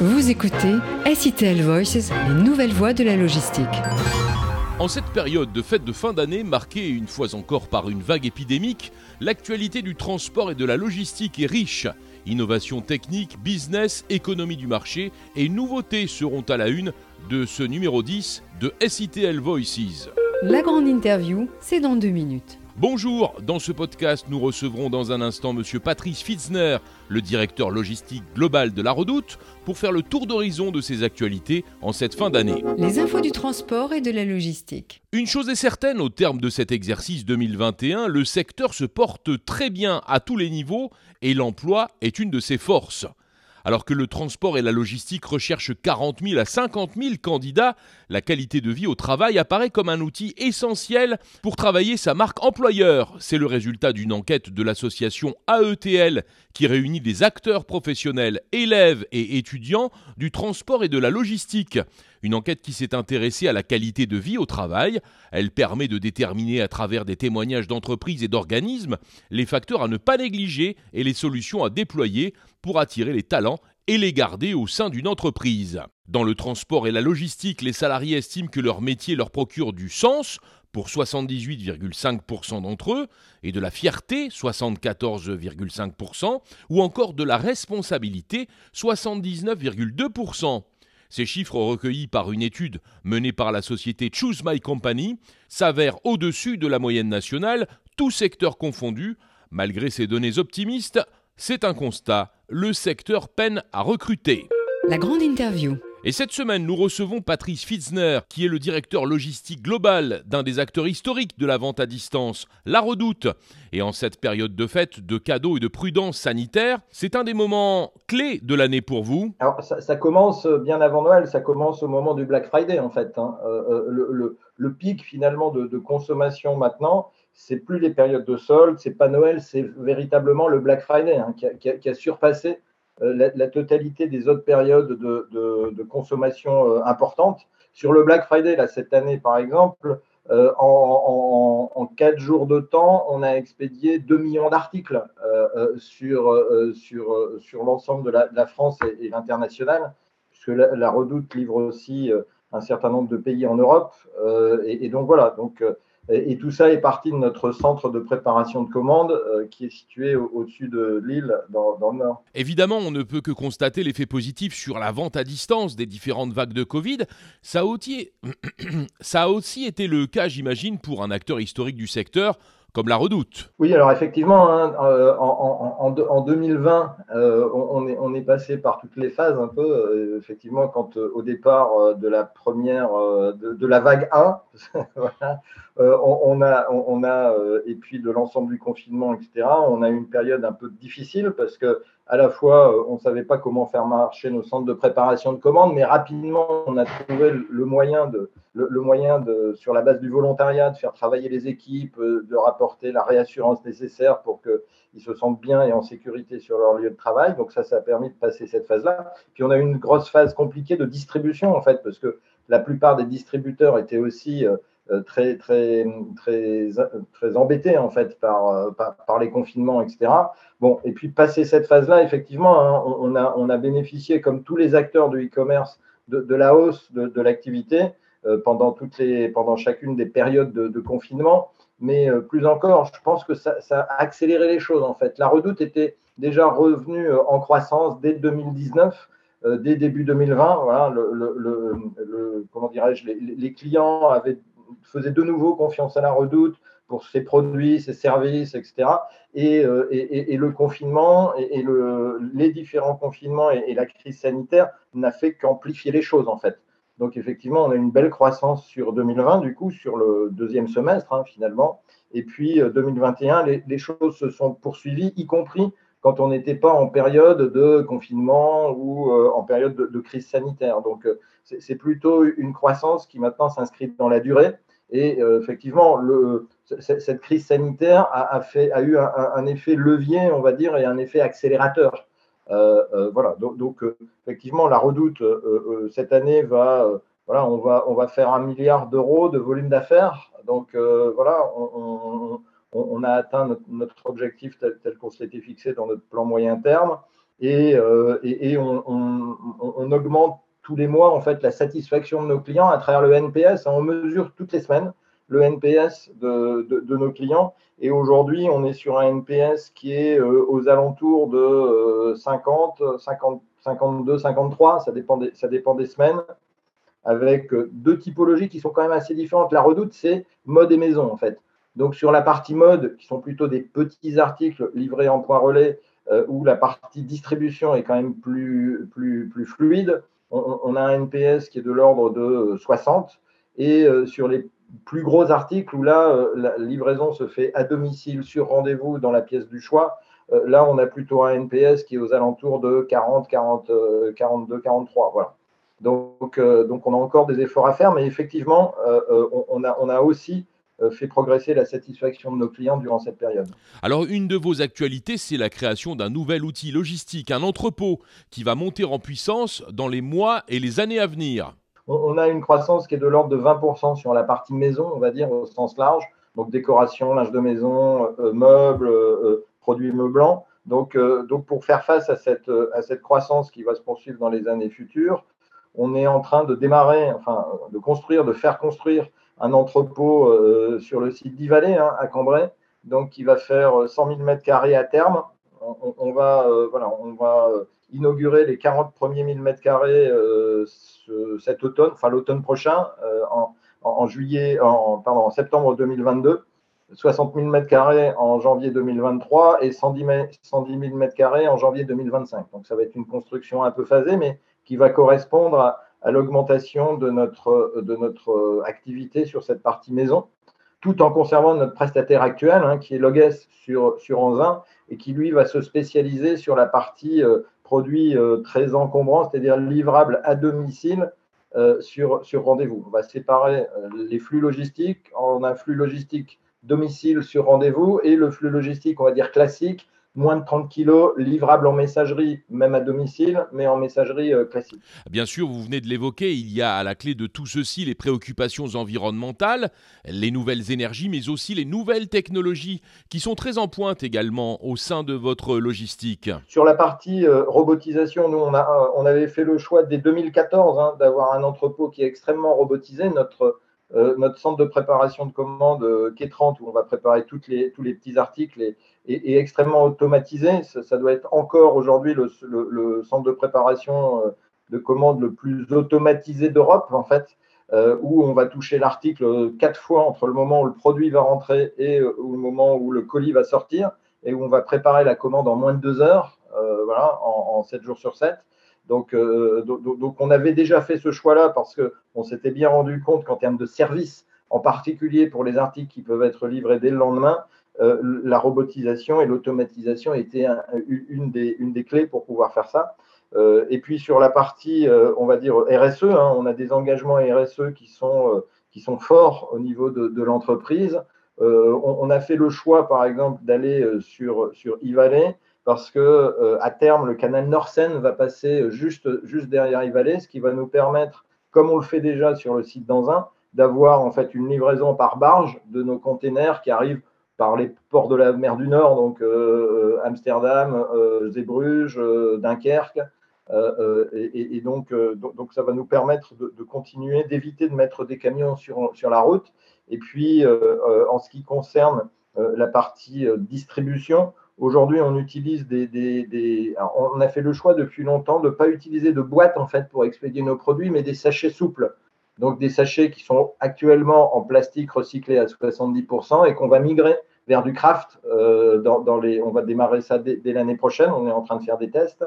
Vous écoutez SITL Voices, les nouvelles voies de la logistique. En cette période de fête de fin d'année marquée une fois encore par une vague épidémique, l'actualité du transport et de la logistique est riche. Innovation technique, business, économie du marché et nouveautés seront à la une de ce numéro 10 de SITL Voices. La grande interview, c'est dans deux minutes. Bonjour, dans ce podcast, nous recevrons dans un instant Monsieur Patrice Fitzner, le directeur logistique global de la Redoute, pour faire le tour d'horizon de ses actualités en cette fin d'année. Les infos du transport et de la logistique. Une chose est certaine, au terme de cet exercice 2021, le secteur se porte très bien à tous les niveaux et l'emploi est une de ses forces. Alors que le transport et la logistique recherchent 40 000 à 50 000 candidats, la qualité de vie au travail apparaît comme un outil essentiel pour travailler sa marque employeur. C'est le résultat d'une enquête de l'association AETL qui réunit des acteurs professionnels, élèves et étudiants du transport et de la logistique. Une enquête qui s'est intéressée à la qualité de vie au travail. Elle permet de déterminer à travers des témoignages d'entreprises et d'organismes les facteurs à ne pas négliger et les solutions à déployer pour attirer les talents et les garder au sein d'une entreprise. Dans le transport et la logistique, les salariés estiment que leur métier leur procure du sens pour 78,5% d'entre eux, et de la fierté, 74,5%, ou encore de la responsabilité, 79,2%. Ces chiffres recueillis par une étude menée par la société Choose My Company s'avèrent au-dessus de la moyenne nationale, tous secteurs confondus. Malgré ces données optimistes, c'est un constat, le secteur peine à recruter. La grande interview. Et cette semaine, nous recevons Patrice Fitzner, qui est le directeur logistique global d'un des acteurs historiques de la vente à distance, La Redoute. Et en cette période de fête, de cadeaux et de prudence sanitaire, c'est un des moments clés de l'année pour vous. Alors, ça, commence bien avant Noël, ça commence au moment du Black Friday, en fait. Hein. Euh, euh, le, pic, finalement, de, consommation maintenant, c'est plus les périodes de solde, c'est pas Noël, c'est véritablement le Black Friday hein, qui, a, surpassé euh, la, totalité des autres périodes de, consommation euh, importantes. Sur le Black Friday, là, cette année, par exemple, euh, en, quatre jours de temps, on a expédié 2 millions d'articles sur, sur, sur l'ensemble de, la, France et, l'international, puisque la, Redoute livre aussi un certain nombre de pays en Europe. Et, et, donc voilà, donc et, tout ça est parti de notre centre de préparation de commandes euh, qui est situé au-dessus de l'île dans, le nord. Évidemment, on ne peut que constater l'effet positif sur la vente à distance des différentes vagues de Covid. Ça a aussi, ça a aussi été le cas, j'imagine, pour un acteur historique du secteur comme la redoute. Oui, alors effectivement, hein, euh, en, 2020, euh, on, est, on, est, passé par toutes les phases un peu. Euh, effectivement, quand au départ de la première, de, la vague 1, on, a, on, a et puis de l'ensemble du confinement, etc., on a eu une période un peu difficile parce que à la fois, on ne savait pas comment faire marcher nos centres de préparation de commandes, mais rapidement, on a trouvé le moyen de, le, moyen de, sur la base du volontariat, de faire travailler les équipes, euh, de rapporter la réassurance nécessaire pour qu'ils se sentent bien et en sécurité sur leur lieu de travail. Donc ça, ça a permis de passer cette phase-là. Puis on a eu une grosse phase compliquée de distribution, en fait, parce que la plupart des distributeurs étaient aussi euh, euh, très, très, très, très embêtés, en fait, par, par, les confinements, etc. Bon, et puis passer cette phase-là, effectivement, hein, on, a, on a bénéficié, comme tous les acteurs du e-commerce, de, la hausse de, de l'activité. Euh, pendant, toutes les, pendant chacune des périodes de, confinement. Mais euh, plus encore, je pense que ça, a accéléré les choses en fait. La redoute était déjà revenue euh, en croissance dès 2019 dès début 2020, voilà, le, comment dirais-je, les, clients avaient, faisaient de nouveau confiance à la redoute pour ses produits, ses services, etc. Et, et, le confinement et, le, les différents confinements et, la crise sanitaire n'a fait qu'amplifier les choses, en fait. Donc effectivement, on a une belle croissance sur 2020, du coup, sur le deuxième semestre, hein, finalement. Et puis 2021, euh, les, choses se sont poursuivies, y compris quand on n'était pas en période de confinement ou euh, en période de, crise sanitaire. Donc euh, c'est plutôt une croissance qui maintenant s'inscrit dans la durée. Et effectivement, le, cette crise sanitaire a, eu un, effet levier, on va dire, et un effet accélérateur. Euh, euh, voilà, donc, euh, effectivement, la redoute cette année va, voilà, on va, on va faire un milliard d'euros de volume d'affaires. Donc voilà, on, a atteint notre, objectif tel, qu'on s'était fixé dans notre plan moyen terme. et, et, on, augmente tous les mois en fait la satisfaction de nos clients à travers le NPS. On mesure toutes les semaines le NPS de, nos clients. Et aujourd'hui, on est sur un NPS qui est aux alentours de 50, 50, 52, 53, ça dépend des, ça dépend des semaines, avec deux typologies qui sont quand même assez différentes. La redoute, c'est mode et maison, en fait. Donc, sur la partie mode, qui sont plutôt des petits articles livrés en point relais, euh, où la partie distribution est quand même plus, plus, plus fluide, on, a un NPS qui est de l'ordre de 60. Et euh, sur les plus gros articles, où là, euh, la livraison se fait à domicile, sur rendez-vous, dans la pièce du choix, là, on a plutôt un NPS qui est aux alentours de 40, 40 42, 43. Voilà. Donc, donc, on a encore des efforts à faire, mais effectivement, on, a, on a aussi euh, fait progresser la satisfaction de nos clients durant cette période. Alors une de vos actualités, c'est la création d'un nouvel outil logistique, un entrepôt qui va monter en puissance dans les mois et les années à venir. On a une croissance qui est de l'ordre de 20% sur la partie maison, on va dire au sens large, donc décoration, linge de maison, euh, meubles, euh, produits meublants. Donc, donc pour faire face à cette, à cette croissance qui va se poursuivre dans les années futures, on est en train de démarrer, enfin de construire, de faire construire un entrepôt euh, sur le site d'Ivalé hein, à Cambrai, donc qui va faire 100 000 m2 à terme. On, va, euh, voilà, on va inaugurer les 40 premiers 1000 m2 cet automne, enfin l'automne prochain, euh, en, en septembre 2022. 60 000 m2 en janvier 2023 et 110 000 m2 en janvier 2025. Donc ça va être une construction un peu phasée, mais qui va correspondre à, à l'augmentation de notre, de notre activité sur cette partie maison, tout en conservant notre prestataire actuel, hein, qui est Loges sur, sur Anzin, et qui lui va se spécialiser sur la partie euh, produits euh, très encombrants, c'est-à-dire livrable à domicile euh, sur, sur rendez-vous. On va séparer les flux logistiques en un flux logistique domicile sur rendez-vous et le flux logistique, on va dire classique, moins de 30 kilos, livrable en messagerie, même à domicile, mais en messagerie euh, classique. Bien sûr, vous venez de l'évoquer, il y a à la clé de tout ceci les préoccupations environnementales, les nouvelles énergies, mais aussi les nouvelles technologies qui sont très en pointe également au sein de votre logistique. Sur la partie euh, robotisation, nous, on, a, euh, on avait fait le choix dès 2014 hein, d'avoir un entrepôt qui est extrêmement robotisé. Notre notre centre de préparation de commandes euh, K30, où on va préparer les, tous les petits articles, est, extrêmement automatisé. Ça, doit être encore aujourd'hui le, centre de préparation euh, de commandes le plus automatisé d'Europe, en fait, euh, où on va toucher l'article quatre fois entre le moment où le produit va rentrer et le moment où le colis va sortir, et où on va préparer la commande en moins de deux heures, voilà, en, en 7 jours sur 7. Euh, donc, donc, on avait déjà fait ce choix-là parce qu'on s'était bien rendu compte qu'en termes de service, en particulier pour les articles qui peuvent être livrés dès le lendemain, euh, la robotisation et l'automatisation étaient une, des, une, des, clés pour pouvoir faire ça. Euh, et puis sur la partie, on va dire RSE, hein, on a des engagements RSE qui sont, qui sont forts au niveau de, de l'entreprise. On, on, a fait le choix, par exemple, d'aller sur, sur e parce que euh, à terme, le canal Nord-Seine va passer juste, juste derrière Yvalet, ce qui va nous permettre, comme on le fait déjà sur le site d'Anzin, d'avoir en fait une livraison par barge de nos containers qui arrivent par les ports de la mer du Nord, donc euh, euh, Amsterdam, Zeebrugge, Dunkerque. Et, donc, donc, ça va nous permettre de, de continuer, d'éviter de mettre des camions sur, sur la route. Et puis, en ce qui concerne la partie distribution, Aujourd'hui, on utilise des, on a fait le choix depuis longtemps de ne pas utiliser de boîtes en fait pour expédier nos produits, mais des sachets souples. Donc des sachets qui sont actuellement en plastique recyclé à 70% et qu'on va migrer vers du craft. Euh, dans, les, on va démarrer ça dès, l'année prochaine. On est en train de faire des tests.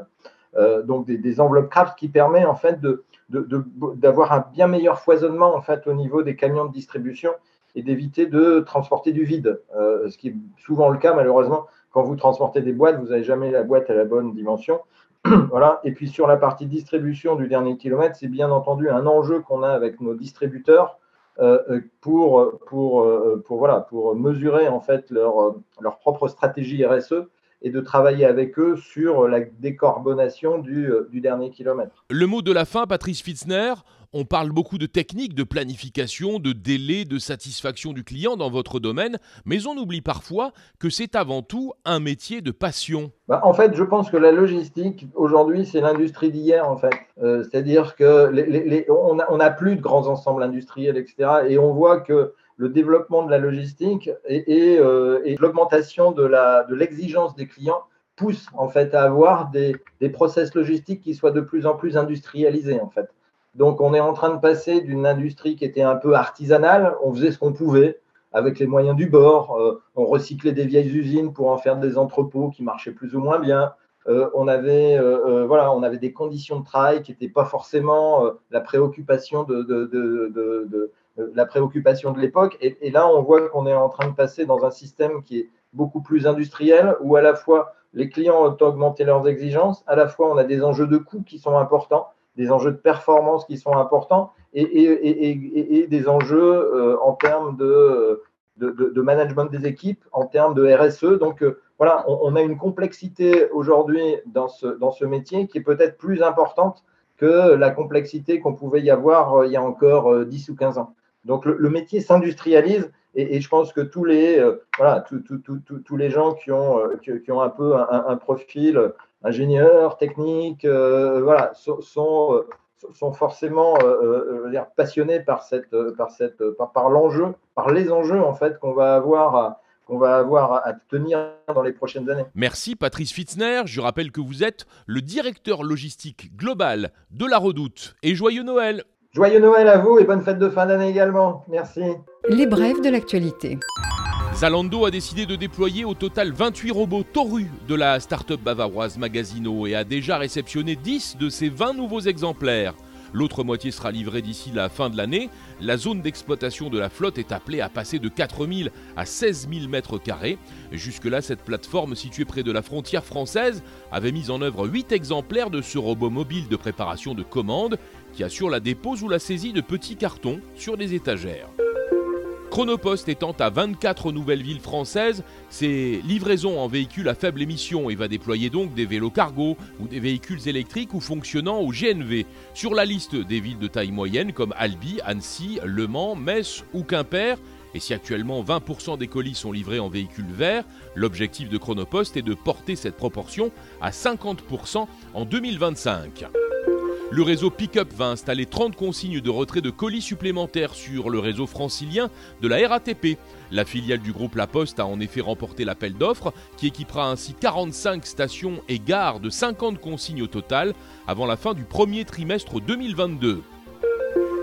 Euh, donc des, enveloppes craft qui permet en fait d'avoir un bien meilleur foisonnement au niveau des camions de distribution et d'éviter de transporter du vide, euh, ce qui est souvent le cas malheureusement quand vous transportez des boîtes, vous n'avez jamais la boîte à la bonne dimension. voilà. Et puis sur la partie distribution du dernier kilomètre, c'est bien entendu un enjeu qu'on a avec nos distributeurs euh, euh, pour, pour, pour, voilà, pour mesurer en fait leur, leur propre stratégie RSE et de travailler avec eux sur la décarbonation du dernier kilomètre. Le mot de la fin, Patrice Fitzner, on parle beaucoup de techniques, de planification, de délai, de satisfaction du client dans votre domaine, mais on oublie parfois que c'est avant tout un métier de passion. Bah, en fait, je pense que la logistique, aujourd'hui, c'est l'industrie d'hier, en fait. Euh, c'est-à-dire que on n'a plus de grands ensembles industriels, etc. Et on voit que le développement de la logistique et, euh, l'augmentation de l'exigence des clients pousse en fait à avoir des, des process logistiques qui soient de plus en plus industrialisés en fait. Donc, on est en train de passer d'une industrie qui était un peu artisanale. On faisait ce qu'on pouvait avec les moyens du bord. Euh, on recyclait des vieilles usines pour en faire des entrepôts qui marchaient plus ou moins bien. Euh, on, avait, euh, voilà, on avait des conditions de travail qui n'étaient pas forcément la préoccupation de, l'époque. Et, et, là, on voit qu'on est en train de passer dans un système qui est beaucoup plus industriel, où à la fois les clients ont augmenté leurs exigences, à la fois on a des enjeux de coûts qui sont importants des enjeux de performance qui sont importants et, des enjeux euh, en termes de, de, management des équipes, en termes de RSE. Donc euh, voilà, on, a une complexité aujourd'hui dans ce, dans ce métier qui est peut-être plus importante que la complexité qu'on pouvait y avoir euh, il y a encore 10 ou 15 ans. Donc le, métier s'industrialise et, je pense que tous les, voilà, tous les gens qui ont, qui, ont un peu un profil ingénieurs, techniques, euh, voilà, sont, sont, euh, forcément euh, passionnés par, cette, par, cette, par, l'enjeu, par les enjeux en fait qu'on va avoir à, qu'on va avoir à tenir dans les prochaines années. Merci Patrice Fitzner. Je rappelle que vous êtes le directeur logistique global de la Redoute. Et joyeux Noël Joyeux Noël à vous et bonne fête de fin d'année également. Merci. Les brèves de l'actualité. Zalando a décidé de déployer au total 28 robots Toru de la start-up bavaroise Magazino et a déjà réceptionné 10 de ces 20 nouveaux exemplaires. L'autre moitié sera livrée d'ici la fin de l'année. La zone d'exploitation de la flotte est appelée à passer de 4000 à 16 000 mètres carrés. Jusque-là, cette plateforme située près de la frontière française avait mis en œuvre 8 exemplaires de ce robot mobile de préparation de commandes qui assure la dépose ou la saisie de petits cartons sur des étagères. Chronopost étant à 24 nouvelles villes françaises, ses livraisons en véhicules à faible émission et va déployer donc des vélos cargo ou des véhicules électriques ou fonctionnant au GNV. Sur la liste des villes de taille moyenne comme Albi, Annecy, Le Mans, Metz ou Quimper, et si actuellement 20% des colis sont livrés en véhicules verts, l'objectif de Chronopost est de porter cette proportion à 50% en 2025. Le réseau Pickup va installer 30 consignes de retrait de colis supplémentaires sur le réseau francilien de la RATP. La filiale du groupe La Poste a en effet remporté l'appel d'offres qui équipera ainsi 45 stations et gares de 50 consignes au total avant la fin du premier trimestre 2022.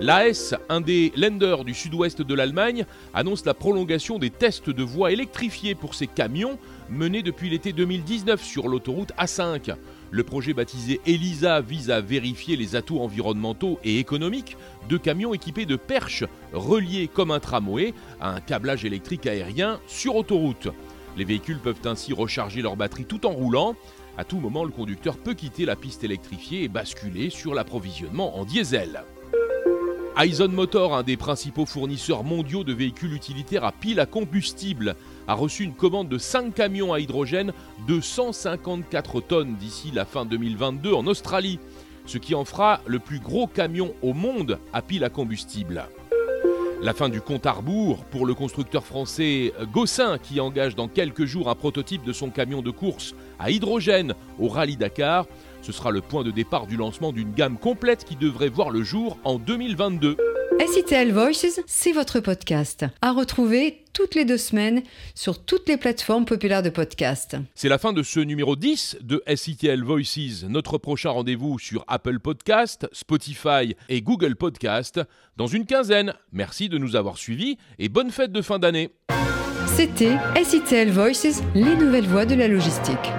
L'AS, un des lenders du sud-ouest de l'Allemagne, annonce la prolongation des tests de voies électrifiées pour ses camions menés depuis l'été 2019 sur l'autoroute A5. Le projet baptisé ELISA vise à vérifier les atouts environnementaux et économiques de camions équipés de perches reliés comme un tramway à un câblage électrique aérien sur autoroute. Les véhicules peuvent ainsi recharger leur batterie tout en roulant. À tout moment, le conducteur peut quitter la piste électrifiée et basculer sur l'approvisionnement en diesel. Aizen Motor, un des principaux fournisseurs mondiaux de véhicules utilitaires à pile à combustible, a reçu une commande de 5 camions à hydrogène de 154 tonnes d'ici la fin 2022 en Australie, ce qui en fera le plus gros camion au monde à pile à combustible. La fin du compte à rebours pour le constructeur français Gossin qui engage dans quelques jours un prototype de son camion de course à hydrogène au Rallye Dakar. Ce sera le point de départ du lancement d'une gamme complète qui devrait voir le jour en 2022. SITL Voices, c'est votre podcast. À retrouver toutes les deux semaines sur toutes les plateformes populaires de podcast. C'est la fin de ce numéro 10 de SITL Voices. Notre prochain rendez-vous sur Apple Podcast, Spotify et Google Podcast dans une quinzaine. Merci de nous avoir suivis et bonne fête de fin d'année. C'était SITL Voices, les nouvelles voies de la logistique.